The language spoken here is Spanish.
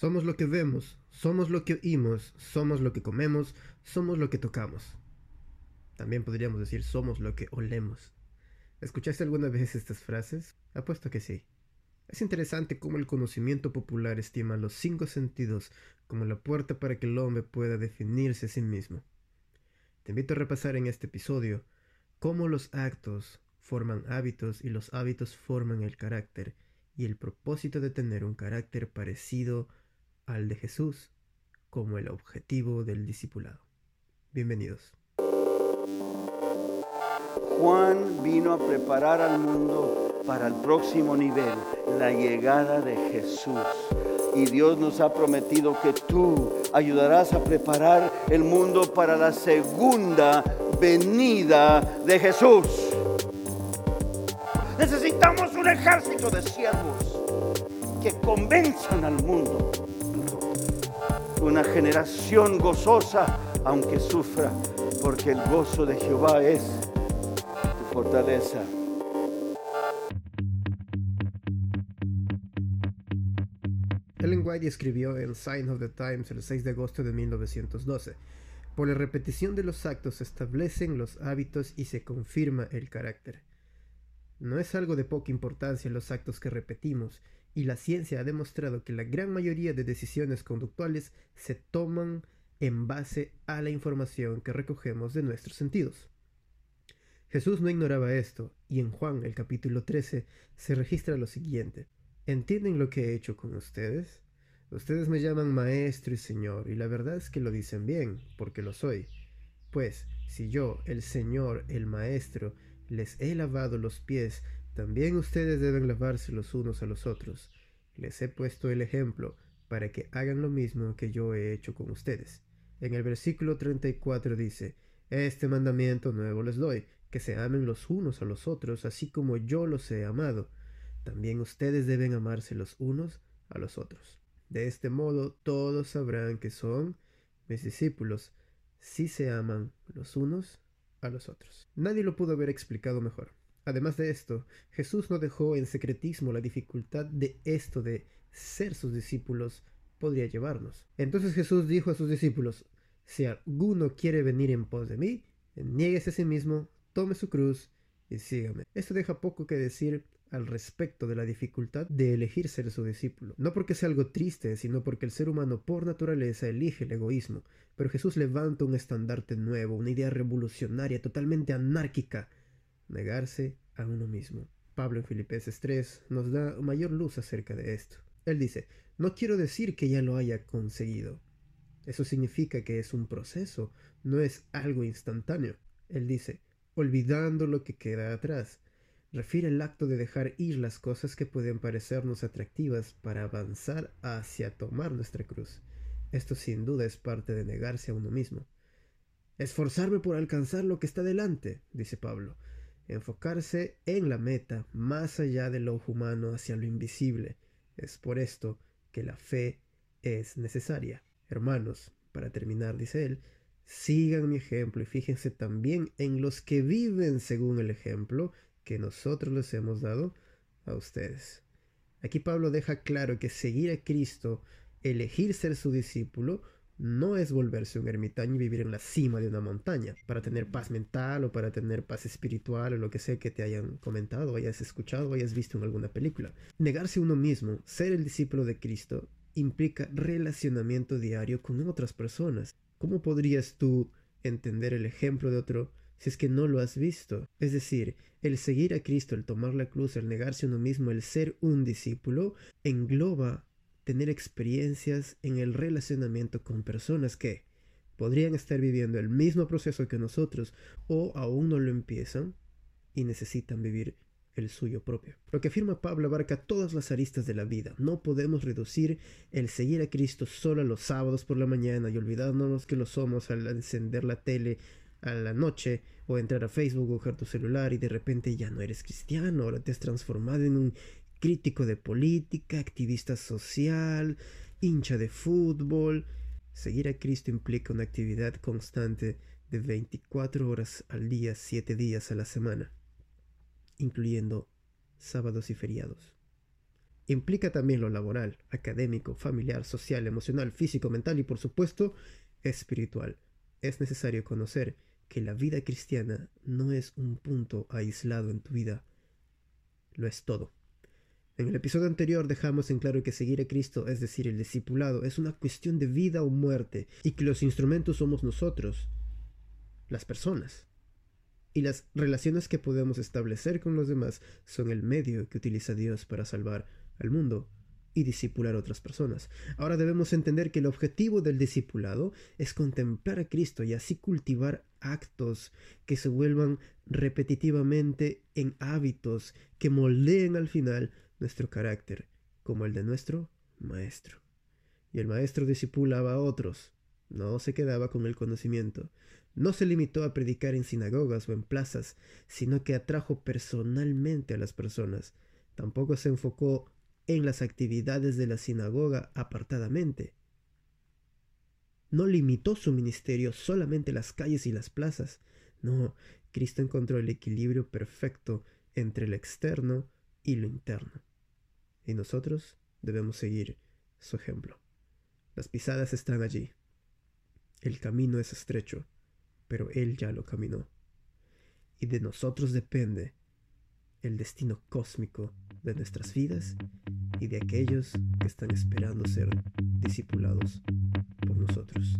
Somos lo que vemos, somos lo que oímos, somos lo que comemos, somos lo que tocamos. También podríamos decir somos lo que olemos. ¿Escuchaste alguna vez estas frases? Apuesto que sí. Es interesante cómo el conocimiento popular estima los cinco sentidos como la puerta para que el hombre pueda definirse a sí mismo. Te invito a repasar en este episodio cómo los actos forman hábitos y los hábitos forman el carácter y el propósito de tener un carácter parecido al de Jesús como el objetivo del discipulado. Bienvenidos. Juan vino a preparar al mundo para el próximo nivel, la llegada de Jesús. Y Dios nos ha prometido que tú ayudarás a preparar el mundo para la segunda venida de Jesús. Necesitamos un ejército de siervos que convenzan al mundo una generación gozosa, aunque sufra, porque el gozo de Jehová es tu fortaleza. Ellen White escribió en Sign of the Times el 6 de agosto de 1912. Por la repetición de los actos se establecen los hábitos y se confirma el carácter. No es algo de poca importancia los actos que repetimos, y la ciencia ha demostrado que la gran mayoría de decisiones conductuales se toman en base a la información que recogemos de nuestros sentidos. Jesús no ignoraba esto, y en Juan el capítulo 13 se registra lo siguiente. ¿Entienden lo que he hecho con ustedes? Ustedes me llaman maestro y señor, y la verdad es que lo dicen bien, porque lo soy. Pues, si yo, el Señor, el Maestro, les he lavado los pies, también ustedes deben lavarse los unos a los otros. Les he puesto el ejemplo para que hagan lo mismo que yo he hecho con ustedes. En el versículo 34 dice, Este mandamiento nuevo les doy, que se amen los unos a los otros, así como yo los he amado. También ustedes deben amarse los unos a los otros. De este modo todos sabrán que son mis discípulos, si se aman los unos a los otros. Nadie lo pudo haber explicado mejor. Además de esto, Jesús no dejó en secretismo la dificultad de esto de ser sus discípulos podría llevarnos. Entonces Jesús dijo a sus discípulos, si alguno quiere venir en pos de mí, niéguese a sí mismo, tome su cruz y sígame. Esto deja poco que decir al respecto de la dificultad de elegir ser su discípulo. No porque sea algo triste, sino porque el ser humano por naturaleza elige el egoísmo. Pero Jesús levanta un estandarte nuevo, una idea revolucionaria, totalmente anárquica, negarse a uno mismo. Pablo en Filipenses 3 nos da mayor luz acerca de esto. Él dice, no quiero decir que ya lo haya conseguido. Eso significa que es un proceso, no es algo instantáneo. Él dice, olvidando lo que queda atrás. Refiere el acto de dejar ir las cosas que pueden parecernos atractivas para avanzar hacia tomar nuestra cruz. Esto sin duda es parte de negarse a uno mismo. Esforzarme por alcanzar lo que está delante, dice Pablo enfocarse en la meta más allá de lo humano hacia lo invisible. Es por esto que la fe es necesaria. Hermanos, para terminar, dice él, sigan mi ejemplo y fíjense también en los que viven según el ejemplo que nosotros les hemos dado a ustedes. Aquí Pablo deja claro que seguir a Cristo, elegir ser su discípulo, no es volverse un ermitaño y vivir en la cima de una montaña para tener paz mental o para tener paz espiritual o lo que sea que te hayan comentado, hayas escuchado o hayas visto en alguna película. Negarse uno mismo, ser el discípulo de Cristo, implica relacionamiento diario con otras personas. ¿Cómo podrías tú entender el ejemplo de otro si es que no lo has visto? Es decir, el seguir a Cristo, el tomar la cruz, el negarse uno mismo, el ser un discípulo, engloba tener experiencias en el relacionamiento con personas que podrían estar viviendo el mismo proceso que nosotros o aún no lo empiezan y necesitan vivir el suyo propio. Lo que afirma Pablo abarca todas las aristas de la vida. No podemos reducir el seguir a Cristo solo a los sábados por la mañana y olvidarnos que lo somos al encender la tele a la noche o entrar a Facebook o coger tu celular y de repente ya no eres cristiano, ahora te has transformado en un crítico de política, activista social, hincha de fútbol. Seguir a Cristo implica una actividad constante de 24 horas al día, 7 días a la semana, incluyendo sábados y feriados. implica también lo laboral, académico, familiar, social, emocional, físico, mental y por supuesto espiritual. Es necesario conocer que la vida cristiana no es un punto aislado en tu vida, lo es todo. En el episodio anterior dejamos en claro que seguir a Cristo, es decir, el discipulado, es una cuestión de vida o muerte y que los instrumentos somos nosotros, las personas. Y las relaciones que podemos establecer con los demás son el medio que utiliza Dios para salvar al mundo y discipular a otras personas. Ahora debemos entender que el objetivo del discipulado es contemplar a Cristo y así cultivar actos que se vuelvan repetitivamente en hábitos que moldeen al final nuestro carácter, como el de nuestro maestro. Y el maestro discipulaba a otros, no se quedaba con el conocimiento, no se limitó a predicar en sinagogas o en plazas, sino que atrajo personalmente a las personas. Tampoco se enfocó en las actividades de la sinagoga apartadamente. No limitó su ministerio solamente a las calles y las plazas. No, Cristo encontró el equilibrio perfecto entre lo externo y lo interno. Y nosotros debemos seguir su ejemplo. Las pisadas están allí. El camino es estrecho, pero Él ya lo caminó. Y de nosotros depende el destino cósmico de nuestras vidas y de aquellos que están esperando ser discipulados por nosotros.